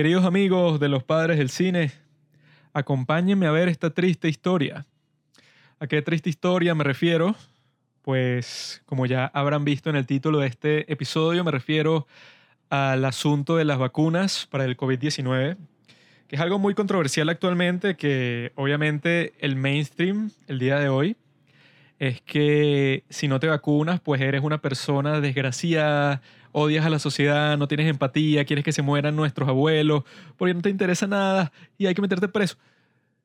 Queridos amigos de los padres del cine, acompáñenme a ver esta triste historia. ¿A qué triste historia me refiero? Pues como ya habrán visto en el título de este episodio, me refiero al asunto de las vacunas para el COVID-19, que es algo muy controversial actualmente, que obviamente el mainstream el día de hoy es que si no te vacunas, pues eres una persona desgraciada, odias a la sociedad, no tienes empatía, quieres que se mueran nuestros abuelos, porque no te interesa nada y hay que meterte preso.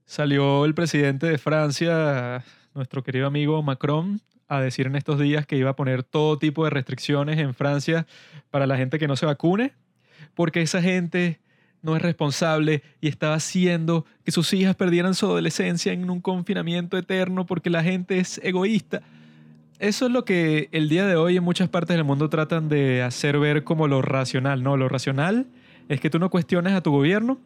Salió el presidente de Francia, nuestro querido amigo Macron, a decir en estos días que iba a poner todo tipo de restricciones en Francia para la gente que no se vacune, porque esa gente no es responsable y estaba haciendo que sus hijas perdieran su adolescencia en un confinamiento eterno porque la gente es egoísta. Eso es lo que el día de hoy en muchas partes del mundo tratan de hacer ver como lo racional, ¿no? Lo racional es que tú no cuestiones a tu gobierno,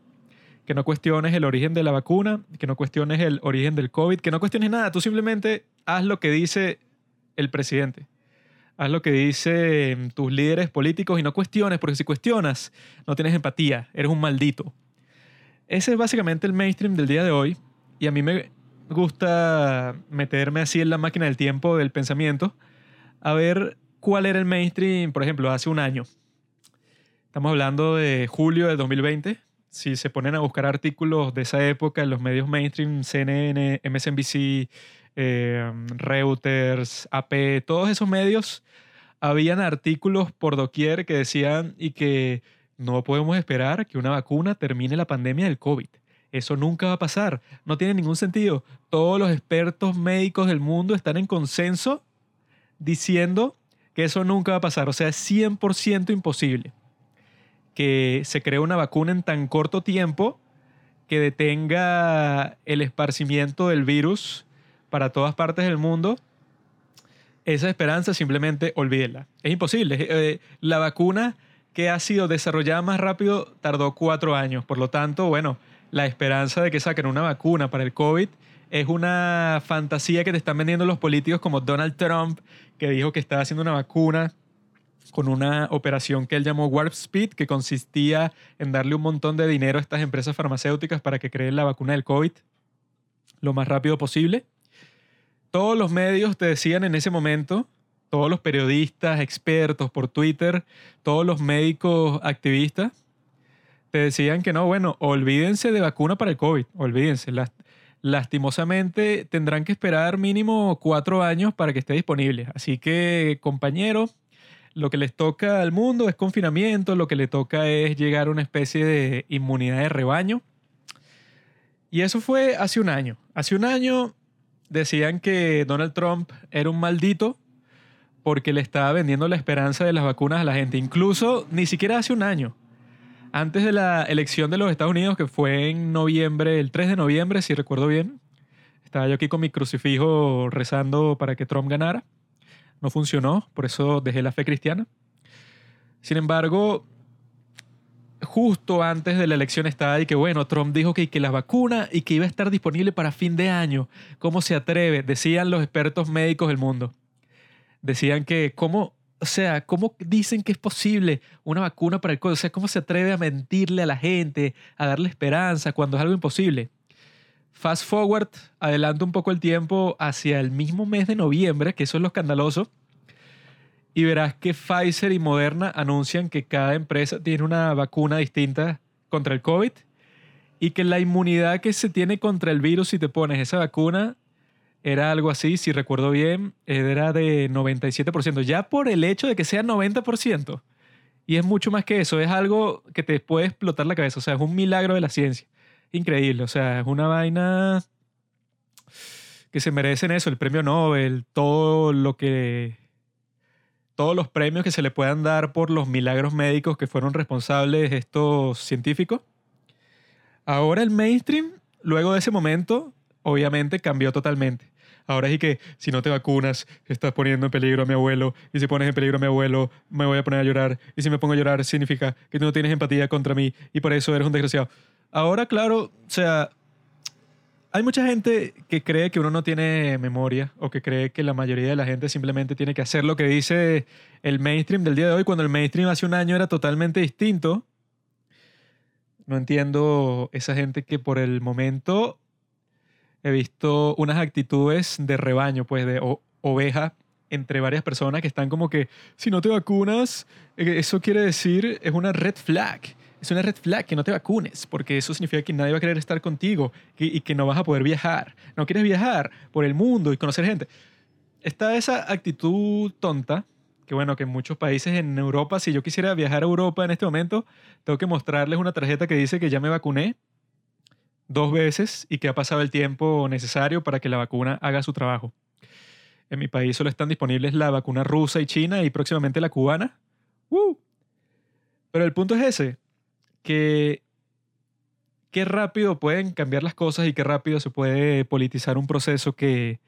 que no cuestiones el origen de la vacuna, que no cuestiones el origen del COVID, que no cuestiones nada, tú simplemente haz lo que dice el presidente. Haz lo que dicen tus líderes políticos y no cuestiones, porque si cuestionas, no tienes empatía, eres un maldito. Ese es básicamente el mainstream del día de hoy y a mí me, gusta meterme así en la máquina del tiempo del pensamiento a ver cuál era el mainstream, por ejemplo, hace un año. Estamos hablando de julio de 2020. Si se ponen a buscar artículos de esa época en los medios mainstream, CNN, MSNBC, eh, Reuters, AP, todos esos medios, habían artículos por doquier que decían y que no podemos esperar que una vacuna termine la pandemia del COVID. Eso nunca va a pasar. No tiene ningún sentido. Todos los expertos médicos del mundo están en consenso diciendo que eso nunca va a pasar. O sea, es 100% imposible que se cree una vacuna en tan corto tiempo que detenga el esparcimiento del virus para todas partes del mundo. Esa esperanza simplemente olvídela. Es imposible. Eh, la vacuna que ha sido desarrollada más rápido tardó cuatro años. Por lo tanto, bueno, la esperanza de que saquen una vacuna para el COVID es una fantasía que te están vendiendo los políticos como Donald Trump, que dijo que estaba haciendo una vacuna con una operación que él llamó Warp Speed, que consistía en darle un montón de dinero a estas empresas farmacéuticas para que creen la vacuna del COVID lo más rápido posible. Todos los medios te decían en ese momento, todos los periodistas, expertos por Twitter, todos los médicos activistas, te decían que no, bueno, olvídense de vacuna para el COVID, olvídense. lastimosamente tendrán que esperar mínimo cuatro años para que esté disponible. Así que, compañeros, lo que les toca al mundo es confinamiento, lo que le toca es llegar a una especie de inmunidad de rebaño. Y eso fue hace un año. Hace un año decían que Donald Trump era un maldito porque le estaba vendiendo la esperanza de las vacunas a la gente. Incluso ni siquiera hace un año antes de la elección de los Estados Unidos, que fue en noviembre, el 3 de noviembre, si recuerdo bien, estaba yo aquí con mi crucifijo rezando para que Trump ganara. No funcionó, por eso dejé la fe cristiana. Sin embargo, justo antes de la elección estaba ahí que, bueno, Trump dijo que, que la vacuna y que iba a estar disponible para fin de año. ¿Cómo se atreve? Decían los expertos médicos del mundo. Decían que, ¿cómo o sea, ¿cómo dicen que es posible una vacuna para el COVID? O sea, ¿cómo se atreve a mentirle a la gente, a darle esperanza cuando es algo imposible? Fast forward, adelanta un poco el tiempo hacia el mismo mes de noviembre, que eso es lo escandaloso, y verás que Pfizer y Moderna anuncian que cada empresa tiene una vacuna distinta contra el COVID y que la inmunidad que se tiene contra el virus si te pones esa vacuna era algo así, si recuerdo bien, era de 97%, ya por el hecho de que sea 90%. Y es mucho más que eso, es algo que te puede explotar la cabeza, o sea, es un milagro de la ciencia. Increíble, o sea, es una vaina que se merecen eso, el premio Nobel, todo lo que... Todos los premios que se le puedan dar por los milagros médicos que fueron responsables estos científicos. Ahora el mainstream, luego de ese momento, obviamente cambió totalmente. Ahora sí que si no te vacunas, estás poniendo en peligro a mi abuelo. Y si pones en peligro a mi abuelo, me voy a poner a llorar. Y si me pongo a llorar, significa que tú no tienes empatía contra mí y por eso eres un desgraciado. Ahora, claro, o sea, hay mucha gente que cree que uno no tiene memoria o que cree que la mayoría de la gente simplemente tiene que hacer lo que dice el mainstream del día de hoy, cuando el mainstream hace un año era totalmente distinto. No entiendo esa gente que por el momento he visto unas actitudes de rebaño, pues de oveja entre varias personas que están como que, si no te vacunas, eh, eso quiere decir, es una red flag. Es una red flag que no te vacunes, porque eso significa que nadie va a querer estar contigo y que no vas a poder viajar. No quieres viajar por el mundo y conocer gente. Está esa actitud tonta, que bueno, que en muchos países en Europa, si yo quisiera viajar a Europa en este momento, tengo que mostrarles una tarjeta que dice que ya me vacuné dos veces y que ha pasado el tiempo necesario para que la vacuna haga su trabajo. En mi país solo están disponibles la vacuna rusa y china y próximamente la cubana. ¡Uh! Pero el punto es ese, que qué rápido pueden cambiar las cosas y qué rápido se puede politizar un proceso que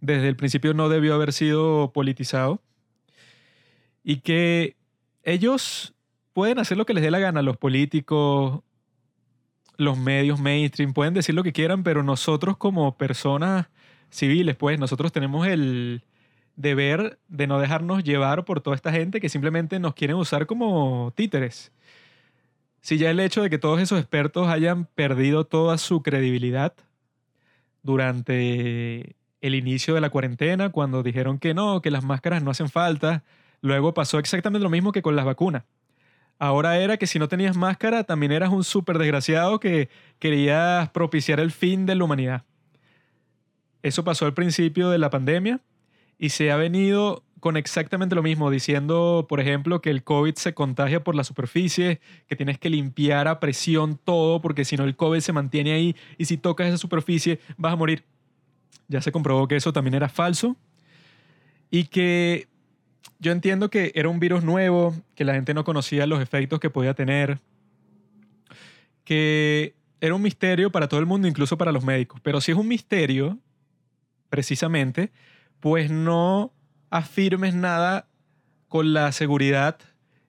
desde el principio no debió haber sido politizado y que ellos pueden hacer lo que les dé la gana, los políticos, los medios mainstream, pueden decir lo que quieran, pero nosotros como personas civiles, pues nosotros tenemos el deber de no dejarnos llevar por toda esta gente que simplemente nos quieren usar como títeres. Si ya el hecho de que todos esos expertos hayan perdido toda su credibilidad durante el inicio de la cuarentena, cuando dijeron que no, que las máscaras no hacen falta, luego pasó exactamente lo mismo que con las vacunas. Ahora era que si no tenías máscara, también eras un súper desgraciado que querías propiciar el fin de la humanidad. Eso pasó al principio de la pandemia y se ha venido con exactamente lo mismo, diciendo, por ejemplo, que el COVID se contagia por la superficie, que tienes que limpiar a presión todo, porque si no el COVID se mantiene ahí y si tocas esa superficie vas a morir. Ya se comprobó que eso también era falso y que yo entiendo que era un virus nuevo, que la gente no conocía los efectos que podía tener, que era un misterio para todo el mundo, incluso para los médicos. Pero si es un misterio, precisamente, pues no afirmes nada con la seguridad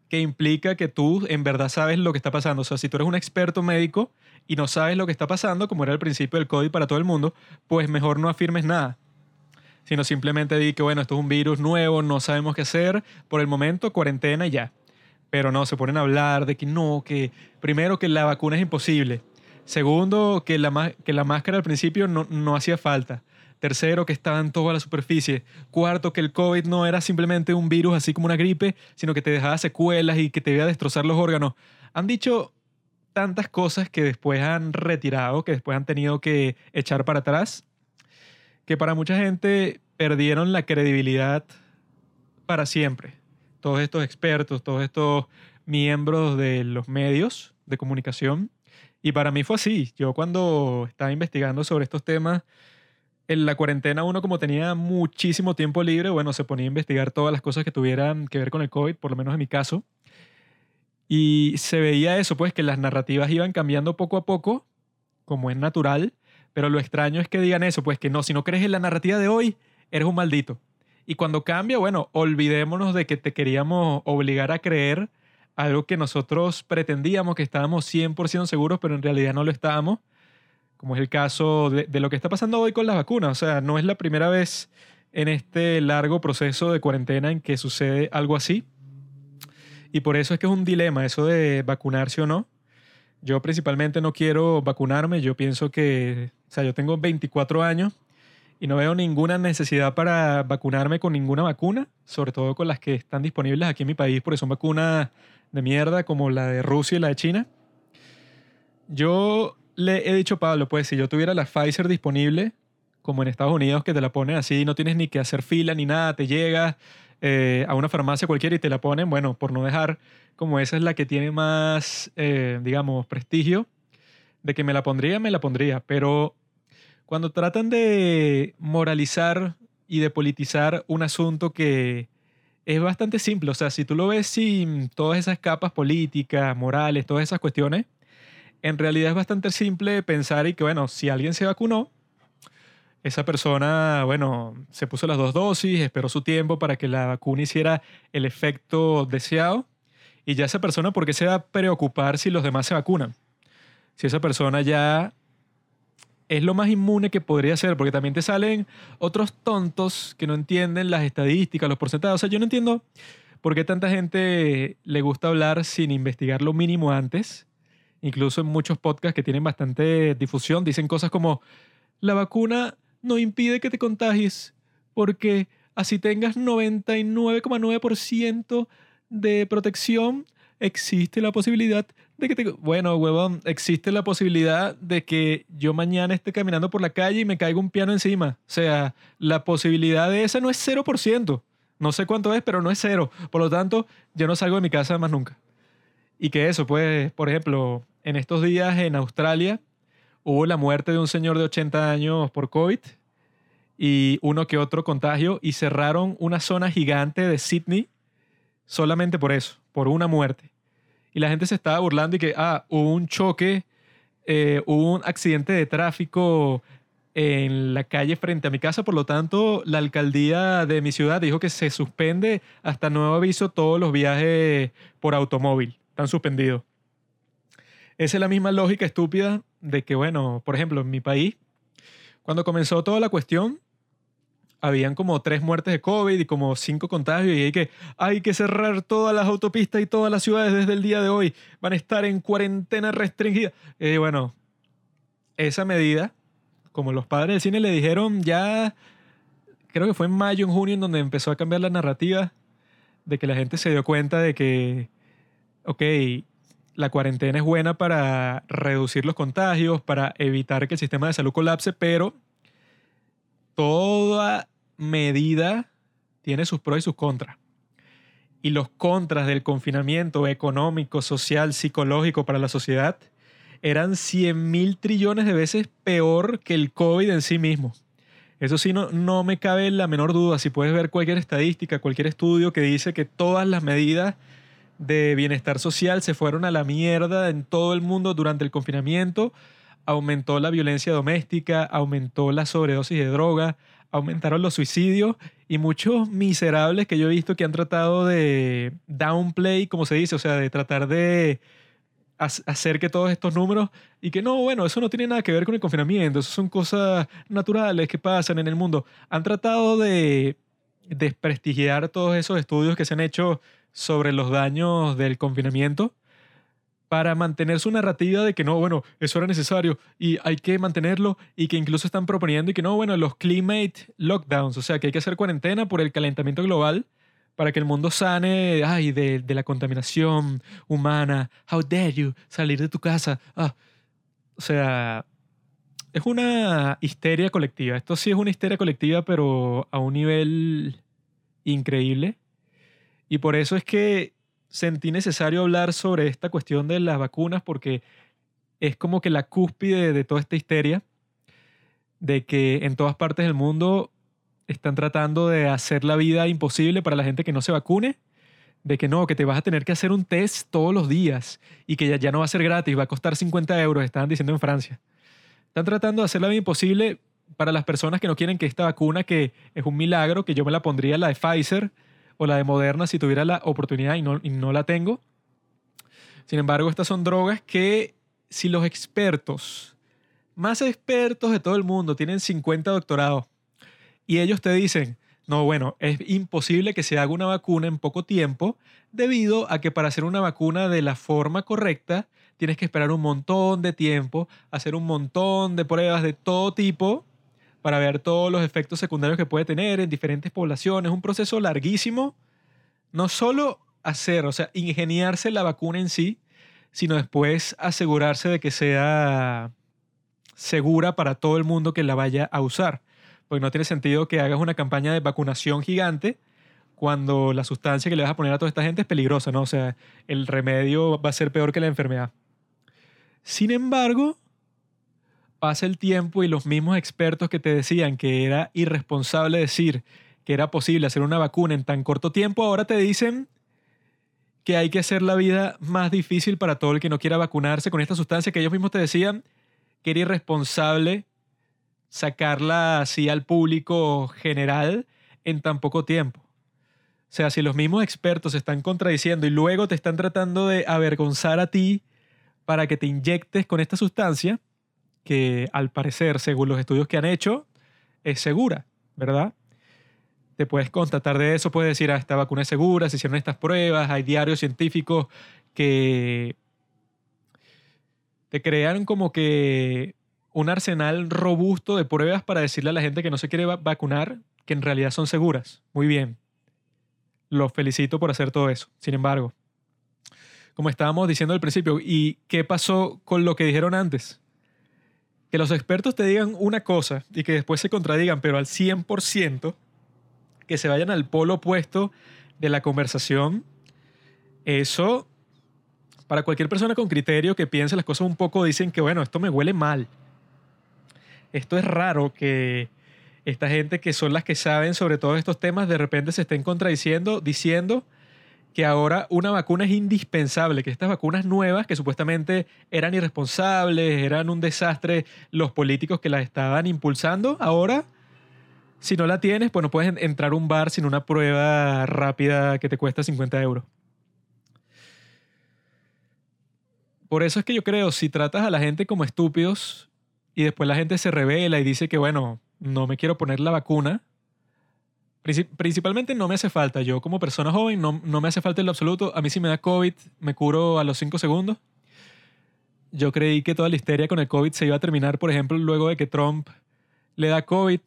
que implica que tú en verdad sabes lo que está pasando. O sea, si tú eres un experto médico y no sabes lo que está pasando, como era el principio del COVID para todo el mundo, pues mejor no afirmes nada. Sino simplemente di que, bueno, esto es un virus nuevo, no sabemos qué hacer, por el momento cuarentena ya. Pero no, se ponen a hablar de que no, que primero que la vacuna es imposible. Segundo, que la, que la máscara al principio no, no hacía falta. Tercero, que estaba en toda la superficie. Cuarto, que el COVID no era simplemente un virus así como una gripe, sino que te dejaba secuelas y que te iba destrozar los órganos. Han dicho tantas cosas que después han retirado, que después han tenido que echar para atrás, que para mucha gente perdieron la credibilidad para siempre. Todos estos expertos, todos estos miembros de los medios de comunicación. Y para mí fue así. Yo cuando estaba investigando sobre estos temas, en la cuarentena uno como tenía muchísimo tiempo libre, bueno, se ponía a investigar todas las cosas que tuvieran que ver con el COVID, por lo menos en mi caso. Y se veía eso, pues que las narrativas iban cambiando poco a poco, como es natural, pero lo extraño es que digan eso, pues que no, si no crees en la narrativa de hoy, eres un maldito. Y cuando cambia, bueno, olvidémonos de que te queríamos obligar a creer algo que nosotros pretendíamos que estábamos 100% seguros, pero en realidad no lo estábamos como es el caso de, lo que está pasando hoy con las vacunas. O sea, no es la primera vez en este largo proceso de cuarentena en que sucede algo así. Y por eso es que es un dilema eso de vacunarse o no. Yo principalmente no quiero vacunarme. Yo pienso que, o sea, yo tengo 24 años y no veo ninguna necesidad para vacunarme con ninguna vacuna, sobre todo con las que están disponibles aquí en mi país, porque son vacunas de mierda como la de Rusia y la de China. Yo le he dicho Pablo, pues si yo tuviera la Pfizer disponible, como en Estados Unidos, que te la ponen así, no tienes ni que hacer fila ni nada, te llegas eh, a una farmacia cualquiera y te la ponen, bueno, por no dejar, como esa es la que tiene más, eh, digamos, prestigio, de que me la pondría, me la pondría, pero cuando tratan de moralizar y de politizar un asunto que es bastante simple, o sea, si tú lo ves sin todas esas capas políticas, morales, todas esas cuestiones, en realidad es bastante simple pensar y que, bueno, si alguien se vacunó, esa persona, bueno, se puso las dos dosis, esperó su tiempo para que la vacuna hiciera el efecto deseado. Y ya esa persona, ¿por qué se va a preocupar si los demás se vacunan? Si esa persona ya es lo más inmune que podría ser, porque también te salen otros tontos que no entienden las estadísticas, los porcentajes. O sea, yo no entiendo por qué tanta gente le gusta hablar sin investigar lo mínimo antes incluso en muchos podcasts que tienen bastante difusión, dicen cosas como, la vacuna no impide que te contagies, porque así tengas 99,9% de protección, existe la posibilidad de que te... Bueno, huevón, existe la posibilidad de que yo mañana esté caminando por la calle y me caiga un piano encima. O sea, la posibilidad de esa no es 0%. No sé cuánto es, pero no es cero. Por lo tanto, yo no salgo de mi casa más nunca. Y que eso, pues, por ejemplo, en estos días en Australia hubo la muerte de un señor de 80 años por COVID y uno que otro contagio y cerraron una zona gigante de Sydney solamente por eso, por una muerte. Y la gente se estaba burlando y que, ah, hubo un choque, eh, hubo un accidente de tráfico en la calle frente a mi casa, por lo tanto, la alcaldía de mi ciudad dijo que se suspende hasta nuevo aviso todos los viajes por automóvil. Están suspendidos. Esa es la misma lógica estúpida de que, bueno, por ejemplo, en mi país, cuando comenzó toda la cuestión, habían como tres muertes de COVID y como cinco contagios y hay que, hay que cerrar todas las autopistas y todas las ciudades desde el día de hoy. Van a estar en cuarentena restringida. Y bueno, esa medida como los padres del cine le dijeron ya, creo que fue en mayo, en junio, en donde empezó a cambiar la narrativa de que la gente se dio cuenta de que, ok, la cuarentena es buena para reducir los contagios, para evitar que el sistema de salud colapse, pero toda medida tiene sus pros y sus contras. Y los contras del confinamiento económico, social, psicológico para la sociedad eran 100 mil trillones de veces peor que el COVID en sí mismo. Eso sí, no, no me cabe la menor duda. Si puedes ver cualquier estadística, cualquier estudio que dice que todas las medidas de bienestar social se fueron a la mierda en todo el mundo durante el confinamiento, aumentó la violencia doméstica, aumentó la sobredosis de droga, aumentaron los suicidios y muchos miserables que yo he visto que han tratado de downplay, como se dice, o sea, de tratar de hacer que todos estos números y que no, bueno, eso no tiene nada que ver con el confinamiento, eso son cosas naturales que pasan en el mundo. Han tratado de desprestigiar todos esos estudios que se han hecho sobre los daños del confinamiento para mantener su narrativa de que no, bueno, eso era necesario y hay que mantenerlo y que incluso están proponiendo y que no, bueno, los climate lockdowns, o sea, que hay que hacer cuarentena por el calentamiento global para que el mundo sane ay, de, de, la contaminación humana. How dare you salir de tu casa. Ah, o sea, es una histeria colectiva. Esto sí es una histeria colectiva, pero a un nivel increíble. Y por eso es que sentí necesario hablar sobre esta cuestión de las vacunas, porque es como que la cúspide de toda esta histeria, de que en todas partes del mundo están tratando de hacer la vida imposible para la gente que no se vacune, de que no, que te vas a tener que hacer un test todos los días y que ya, ya no va a ser gratis, va a costar 50 euros, estaban diciendo en Francia. Están tratando de hacer la vida imposible para las personas que no quieren que esta vacuna, que es un milagro, que yo me la pondría la de Pfizer o la de Moderna si tuviera la oportunidad y no, y no la tengo. Sin embargo, estas son drogas que si los expertos, más expertos de todo el mundo, tienen 50 doctorados, y ellos te dicen, no, bueno, es imposible que se haga una vacuna en poco tiempo debido a que para hacer una vacuna de la forma correcta tienes que esperar un montón de tiempo, hacer un montón de pruebas de todo tipo para ver todos los efectos secundarios que puede tener en diferentes poblaciones. Un proceso larguísimo. No solo hacer, o sea, ingeniarse la vacuna en sí, sino después asegurarse de que sea segura para todo el mundo que la vaya a usar porque no tiene sentido que hagas una campaña de vacunación gigante cuando la sustancia que le vas a poner a toda esta gente es peligrosa, ¿no? O sea, el remedio va a ser peor que la enfermedad. Sin embargo, pasa el tiempo y los mismos expertos que te decían que era irresponsable decir que era posible hacer una vacuna en tan corto tiempo, ahora te dicen que hay que hacer la vida más difícil para todo el que no quiera vacunarse con esta sustancia que ellos mismos te decían que era irresponsable sacarla así al público general en tan poco tiempo. O sea, si los mismos expertos se están contradiciendo y luego te están tratando de avergonzar a ti para que te inyectes con esta sustancia, que al parecer, según los estudios que han hecho, es segura, ¿verdad? Te puedes constatar de eso, puedes decir, ah, esta vacuna es segura, se hicieron estas pruebas, hay diarios científicos que te crean como que un arsenal robusto de pruebas para decirle a la gente que no se quiere vacunar que en realidad son seguras. Muy bien. Los felicito por hacer todo eso. Sin embargo, como estábamos diciendo al principio, ¿y qué pasó con lo que dijeron antes? Que los expertos te digan una cosa y que después se contradigan, pero al 100%, que se vayan al polo opuesto de la conversación, eso, para cualquier persona con criterio que piense las cosas un poco, dicen que, bueno, esto me huele mal. Esto es raro que esta gente que son las que saben sobre todos estos temas de repente se estén contradiciendo, diciendo que ahora una vacuna es indispensable, que estas vacunas nuevas, que supuestamente eran irresponsables, eran un desastre los políticos que las estaban impulsando, ahora, si no la tienes, pues no puedes entrar a un bar sin una prueba rápida que te cuesta 50 euros. Por eso es que yo creo, si tratas a la gente como estúpidos y después la gente se revela y dice que, bueno, no me quiero poner la vacuna, Principalmente no me hace falta. Yo como persona joven no, no, me hace falta en lo absoluto. A mí si me da COVID me curo a los 5 segundos. Yo creí que toda la histeria con el COVID se iba a terminar, por ejemplo, luego de que Trump le da COVID.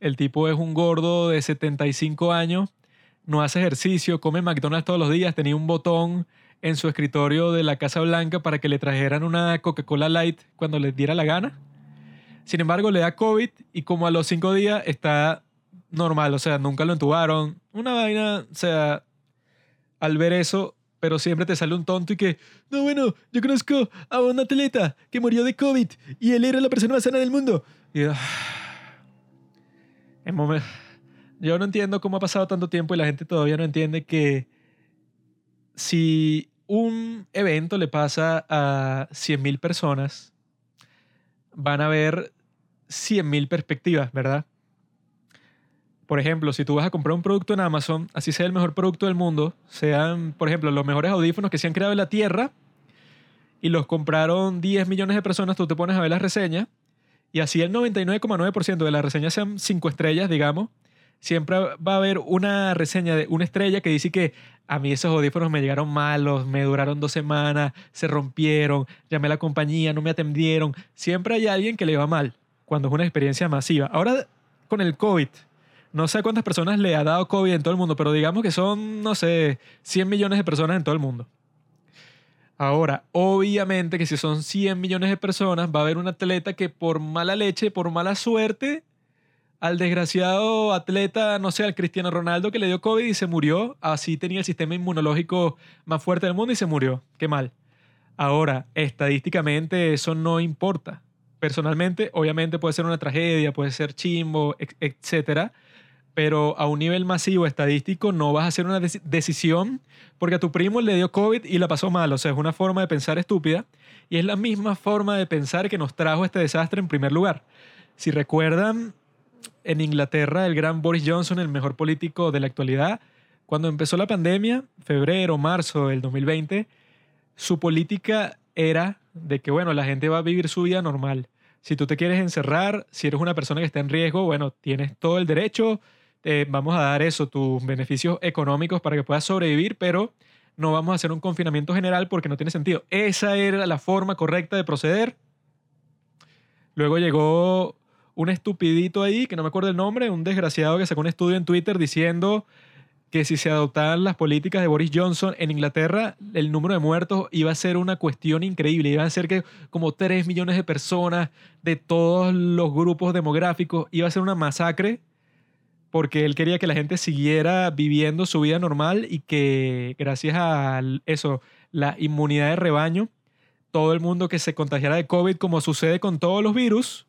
El tipo es un gordo de 75 años, no hace ejercicio, come McDonald's todos los días, tenía un botón en su escritorio de la Casa Blanca para que le trajeran una Coca-Cola Light cuando le diera la gana. Sin embargo, le da COVID y como a los 5 días está normal, o sea, nunca lo entubaron. Una vaina, o sea, al ver eso, pero siempre te sale un tonto y que, no, bueno, yo conozco a un atleta que murió de COVID y él era la persona más sana del mundo. Ah, en momento, yo no entiendo cómo ha pasado tanto tiempo y la gente todavía no entiende que si un evento le pasa a 100.000 personas, van a haber 100.000 perspectivas, ¿verdad? Por ejemplo, si tú vas a comprar un producto en Amazon, así sea el mejor producto del mundo, sean, por ejemplo, los mejores audífonos que se han creado en la Tierra, y los compraron 10 millones de personas, tú te pones a ver las reseñas, y así el 99,9% de las reseñas sean 5 estrellas, digamos, siempre va a haber una reseña de una estrella que dice que a mí esos audífonos me llegaron malos, me duraron dos semanas, se rompieron, llamé a la compañía, no me atendieron. Siempre hay alguien que le va mal cuando es una experiencia masiva. Ahora, con el COVID, no sé cuántas personas le ha dado COVID en todo el mundo, pero digamos que son, no sé, 100 millones de personas en todo el mundo. Ahora, obviamente que si son 100 millones de personas, va a haber un atleta que por mala leche, por mala suerte, al desgraciado atleta, no sé, al Cristiano Ronaldo que le dio COVID y se murió, así tenía el sistema inmunológico más fuerte del mundo y se murió. Qué mal. Ahora, estadísticamente eso no importa. Personalmente, obviamente puede ser una tragedia, puede ser chimbo, etcétera pero a un nivel masivo estadístico no vas a hacer una decisión porque a tu primo le dio COVID y la pasó mal. O sea, es una forma de pensar estúpida y es la misma forma de pensar que nos trajo este desastre en primer lugar. Si recuerdan, en Inglaterra, el gran Boris Johnson, el mejor político de la actualidad, cuando empezó la pandemia, febrero, marzo del 2020, su política era de que, bueno, la gente va a vivir su vida normal. Si tú te quieres encerrar, si eres una persona que está en riesgo, bueno, tienes todo el derecho, vamos a dar eso, tus beneficios económicos para que puedas sobrevivir, pero no vamos a hacer un confinamiento general porque no tiene sentido. Esa era la forma correcta de proceder. Luego llegó un estupidito ahí, que no me acuerdo el nombre, un desgraciado que sacó un estudio en Twitter diciendo que si se adoptaban las políticas de Boris Johnson en Inglaterra, el número de muertos iba a ser una cuestión increíble. Iba a ser que como 3 millones de personas de todos los grupos demográficos, iba a ser una masacre porque él quería que la gente siguiera viviendo su vida normal y que gracias a eso, la inmunidad de rebaño, todo el mundo que se contagiara de COVID, como sucede con todos los virus,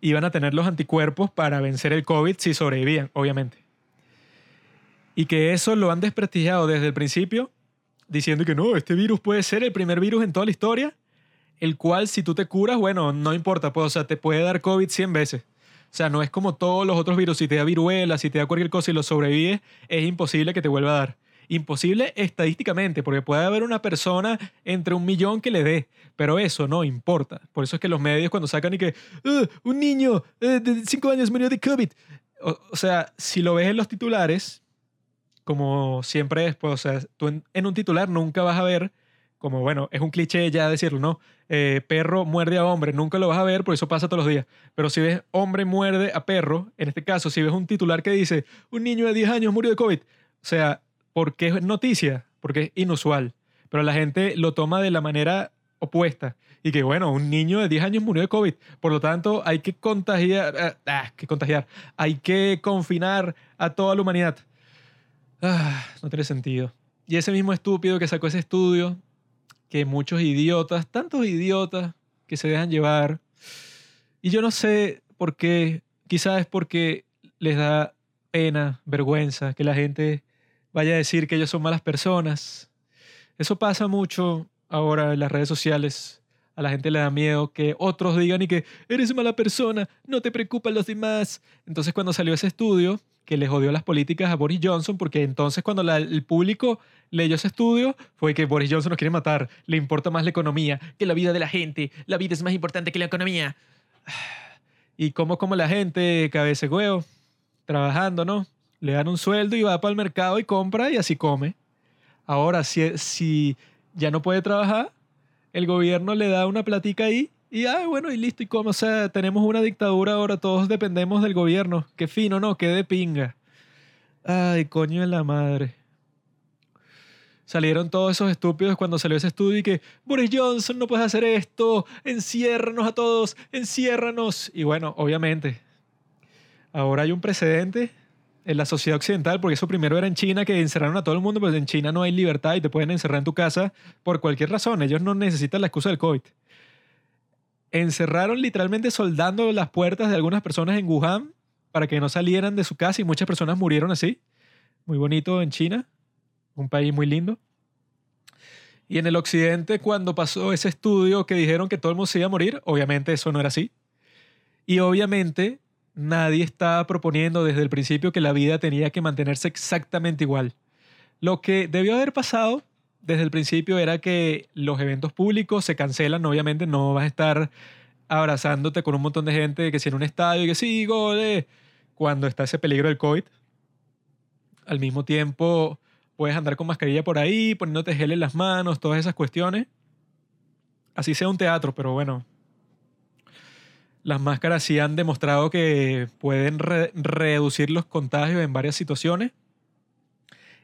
iban a tener los anticuerpos para vencer el COVID si sobrevivían, obviamente. Y que eso lo han desprestigiado desde el principio, diciendo que no, este virus puede ser el primer virus en toda la historia, el cual si tú te curas, bueno, no importa, pues, o sea, te puede dar COVID 100 veces. O sea, no es como todos los otros virus. Si te da viruela, si te da cualquier cosa y lo sobrevives, es imposible que te vuelva a dar. Imposible estadísticamente, porque puede haber una persona entre un millón que le dé, pero eso no importa. Por eso es que los medios cuando sacan y que un niño eh, de 5 años murió de COVID. O, sea, si lo ves en los titulares, como siempre es, pues, o sea, tú en, en un titular nunca vas a ver como bueno, es un cliché ya decirlo, ¿no? Eh, perro muerde a hombre, nunca lo vas a ver, por eso pasa todos los días. Pero si ves hombre muerde a perro, en este caso, si ves un titular que dice, un niño de 10 años murió de COVID, o sea, porque es noticia, porque es inusual. Pero la gente lo toma de la manera opuesta. Y que bueno, un niño de 10 años murió de COVID. Por lo tanto, hay que contagiar, ah, ah, que contagiar, hay que confinar a toda la humanidad. Ah, no tiene sentido. Y ese mismo estúpido que sacó ese estudio, que muchos idiotas, tantos idiotas que se dejan llevar. Y yo no sé por qué, quizás es porque les da pena, vergüenza que la gente vaya a decir que ellos son malas personas. Eso pasa mucho ahora en las redes sociales. A la gente le da miedo que otros digan y que eres mala persona, no te preocupan los demás. Entonces cuando salió ese estudio que le jodió las políticas a Boris Johnson, porque entonces cuando el público leyó ese estudio fue que Boris Johnson nos quiere matar, le importa más la economía que la vida de la gente, la vida es más importante que la economía. Y como como la gente, cabeza huevo, trabajando, ¿no? Le dan un sueldo y va para el mercado y compra y así come. Ahora, si, si ya no puede trabajar, el gobierno le da una platica ahí y, ah, bueno, y listo, y como, o sea, tenemos una dictadura ahora, todos dependemos del gobierno. Qué fino, ¿no? Qué de pinga. Ay, coño de la madre. Salieron todos esos estúpidos cuando salió ese estudio y que, Boris Johnson, no puedes hacer esto, enciérranos a todos, enciérranos. Y bueno, obviamente, ahora hay un precedente en la sociedad occidental, porque eso primero era en China, que encerraron a todo el mundo, pues en China no hay libertad y te pueden encerrar en tu casa por cualquier razón. Ellos no necesitan la excusa del COVID. Encerraron literalmente soldando las puertas de algunas personas en Wuhan para que no salieran de su casa y muchas personas murieron así. Muy bonito en China, un país muy lindo. Y en el occidente, cuando pasó ese estudio que dijeron que todo el mundo se iba a morir, obviamente eso no era así. Y obviamente nadie estaba proponiendo desde el principio que la vida tenía que mantenerse exactamente igual. Lo que debió haber pasado desde el principio era que los eventos públicos se cancelan, obviamente no vas a estar abrazándote con un montón de gente que si en un estadio y que sí, gole, cuando está ese peligro del COVID. Al mismo tiempo puedes andar con mascarilla por ahí, poniéndote gel en las manos, todas esas cuestiones. Así sea un teatro, pero bueno, las máscaras sí han demostrado que pueden reducir los contagios en varias situaciones.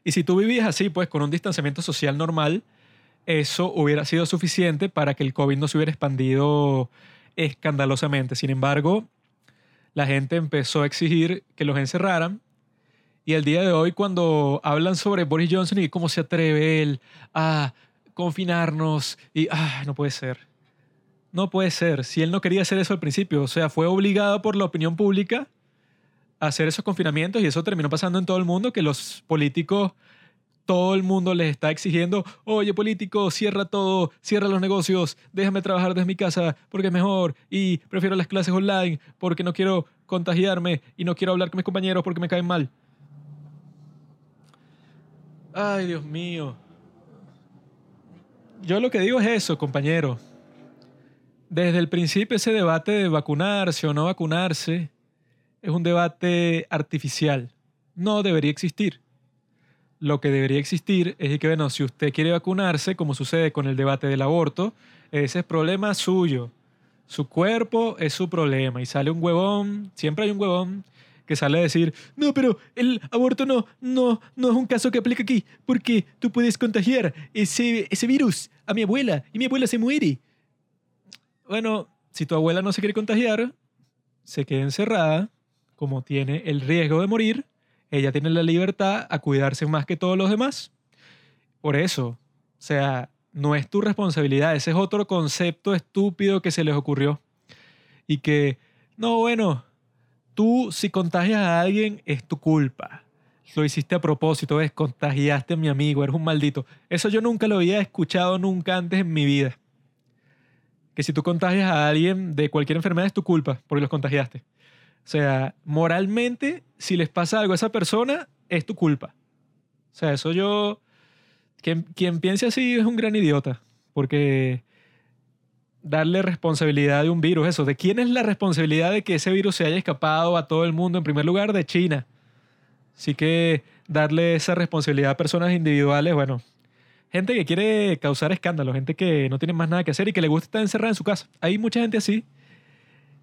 Y si tú vivías así, pues con un distanciamiento social normal, eso hubiera sido suficiente para que el COVID no se hubiera expandido escandalosamente. Sin embargo, la gente empezó a exigir que los encerraran. Y el día de hoy, cuando hablan sobre Boris Johnson y cómo se atreve él a confinarnos, y ah, no puede ser no puede ser. Si él no quería hacer eso al principio, o sea, fue obligado por la opinión pública hacer esos confinamientos y eso terminó pasando en todo el mundo, que los políticos, todo el mundo les está exigiendo, oye político, cierra todo, cierra los negocios, déjame trabajar desde mi casa porque es mejor y prefiero las clases online porque no quiero contagiarme y no quiero hablar con mis compañeros porque me caen mal. Ay, Dios mío. Yo lo que digo es eso, compañero desde el principio ese debate de vacunarse o no vacunarse es un debate artificial. No debería existir. Lo que debería existir es que, bueno, si usted quiere vacunarse, como sucede con el debate del aborto, ese es problema suyo. Su cuerpo es su problema. Y sale un huevón, siempre hay un huevón que sale a decir, no, pero el aborto no, no, no es un caso que aplica aquí, porque tú puedes contagiar ese, ese virus a mi abuela y mi abuela se muere bueno, si tu abuela no se quiere contagiar, se queda encerrada, como tiene el riesgo de morir, ella tiene la libertad a cuidarse más que todos los demás. Por eso, o sea, no es tu responsabilidad, ese es otro concepto estúpido que se les ocurrió. Y que, no, bueno, tú si contagias a alguien es tu culpa. Lo hiciste a propósito, es contagiaste a mi amigo, eres un maldito. Eso yo nunca lo había escuchado nunca antes en mi vida que si tú contagias a alguien de cualquier enfermedad es tu culpa porque los contagiaste. O sea, moralmente, si les pasa algo a esa persona, es tu culpa. O sea, eso yo... Quien, quien piense así es un gran idiota, porque darle responsabilidad de un virus, eso, ¿de quién es la responsabilidad de que ese virus se haya escapado a todo el mundo? En primer lugar, de China. Así que darle esa responsabilidad a personas individuales, bueno, gente que quiere causar escándalo, gente que no tiene más nada que hacer y que le gusta estar encerrada en su casa. Hay mucha gente así.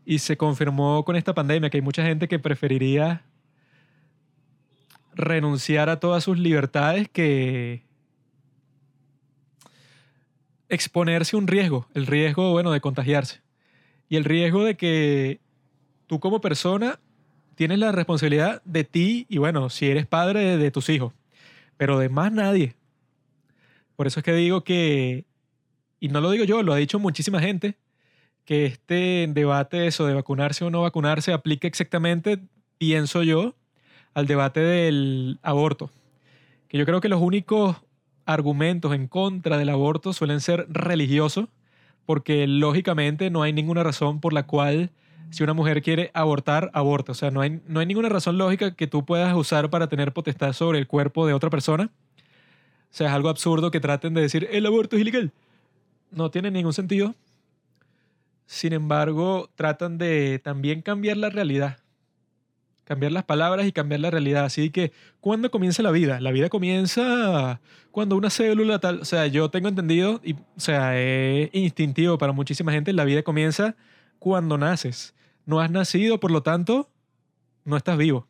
Y se confirmó con esta pandemia que hay mucha gente que preferiría renunciar a todas sus libertades que exponerse a un riesgo, el riesgo, bueno, de contagiarse. Y el riesgo de que tú como persona tienes la responsabilidad de ti y bueno, si eres padre de, tus hijos, pero de más nadie. Por eso es que digo que, y no lo digo yo, lo ha dicho muchísima gente, que este debate eso de vacunarse o no vacunarse aplica exactamente, pienso yo, al debate del aborto. Que yo creo que los únicos argumentos en contra del aborto suelen ser religiosos, porque lógicamente no hay ninguna razón por la cual si una mujer quiere abortar, aborta. O sea, no hay, no hay ninguna razón lógica que tú puedas usar para tener potestad sobre el cuerpo de otra persona. O sea, es algo absurdo que traten de decir, el aborto es ilegal. No tiene ningún sentido. Sin embargo, tratan de también cambiar la realidad cambiar las palabras y cambiar la realidad. Así que, ¿cuándo comienza la vida? La vida comienza cuando una célula tal, o sea, yo tengo entendido, y, o sea, es instintivo para muchísima gente, la vida comienza cuando naces. No has nacido, por lo tanto, no estás vivo.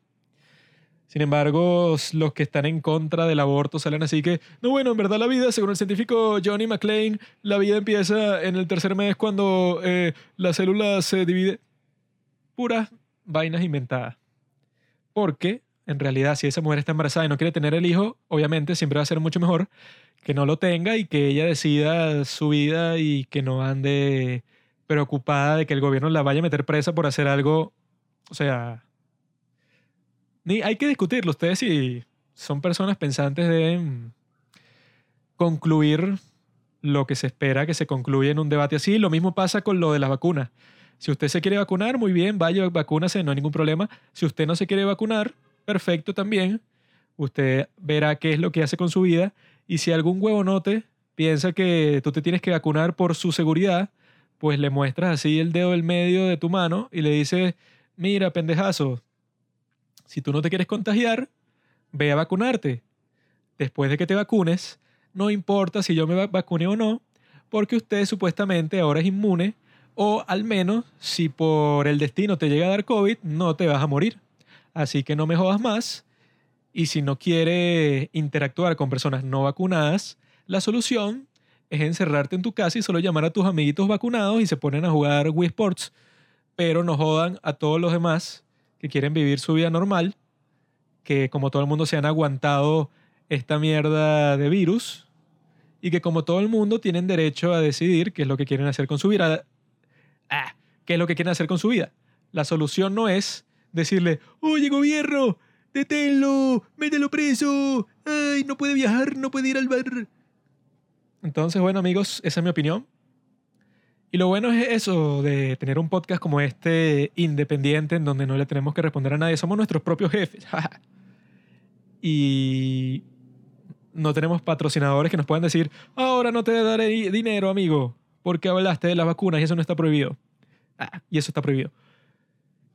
Sin embargo, los que están en contra del aborto salen así que, no, bueno, en verdad la vida, según el científico Johnny McLean, la vida empieza en el tercer mes cuando eh, la célula se divide. Puras vainas inventadas. Porque, en realidad, si esa mujer está embarazada y no quiere tener el hijo, obviamente siempre va a ser mucho mejor que no lo tenga y que ella decida su vida y que no ande preocupada de que el gobierno la vaya a meter presa por hacer algo. O sea, ni hay que discutirlo. Ustedes si son personas pensantes deben concluir lo que se espera que se concluya en un debate así. Lo mismo pasa con lo de las vacunas. Si usted se quiere vacunar, muy bien, vaya, vacúnase, no hay ningún problema. Si usted no se quiere vacunar, perfecto también. Usted verá qué es lo que hace con su vida. Y si algún huevonote piensa que tú te tienes que vacunar por su seguridad, pues le muestras así el dedo del medio de tu mano y le dices, mira, pendejazo, si tú no te quieres contagiar, ve a vacunarte. Después de que te vacunes, no importa si yo me vacune o no, porque usted supuestamente ahora es inmune o al menos, si por el destino te llega a dar COVID, no te vas a morir. Así que no me jodas más. Y si no quieres interactuar con personas no vacunadas, la solución es encerrarte en tu casa y solo llamar a tus amiguitos vacunados y se ponen a jugar Wii Sports. Pero no jodan a todos los demás que quieren vivir su vida normal, que como todo el mundo se han aguantado esta mierda de virus y que como todo el mundo tienen derecho a decidir qué es lo que quieren hacer con su vida ah, qué es lo que quieren hacer con su vida. La solución no es decirle, oye gobierno, deténlo, mételo preso, ay, no puede viajar, no puede ir al bar. Entonces, bueno amigos, esa es mi opinión. Y lo bueno es eso, de tener un podcast como este independiente, en donde no le tenemos que responder a nadie, somos nuestros propios jefes. y no tenemos patrocinadores que nos puedan decir, ahora no te daré dinero, amigo porque hablaste de las vacunas y eso no está prohibido. Ah, y eso está prohibido.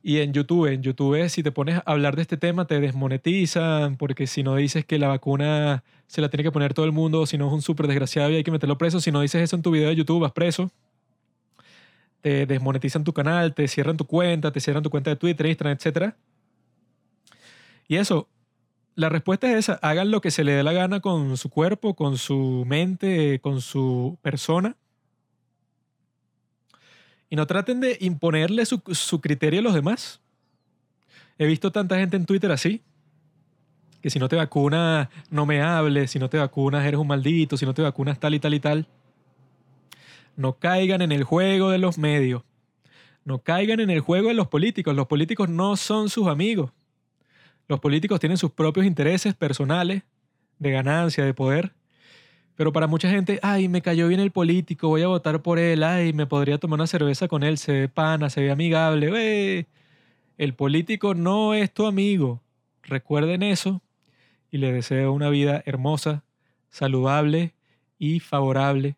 Y en YouTube, en YouTube, si te pones a hablar de este tema, te desmonetizan, porque si no dices que la vacuna se la tiene que poner todo el mundo, si no es un súper desgraciado y hay que meterlo preso, si no dices eso en tu video de YouTube, vas preso. Te desmonetizan tu canal, te cierran tu cuenta, te cierran tu cuenta de Twitter, Instagram, etc. Y eso, la respuesta es esa, hagan lo que se le dé la gana con su cuerpo, con su mente, con su persona y no traten de imponerle su, criterio a los demás. He visto tanta gente en Twitter así, que si no te vacunas, no me hables, si no te vacunas, eres un maldito, si no te vacunas, tal y tal y tal. No caigan en el juego de los medios. No caigan en el juego de los políticos. Los políticos no son sus amigos. Los políticos tienen sus propios intereses personales, de ganancia, de poder. Pero para mucha gente, ay, me cayó bien el político, voy a votar por él, ay, me podría tomar una cerveza con él, se ve pana, se ve amigable. El político no es tu amigo. Recuerden eso y le deseo una vida hermosa, saludable y favorable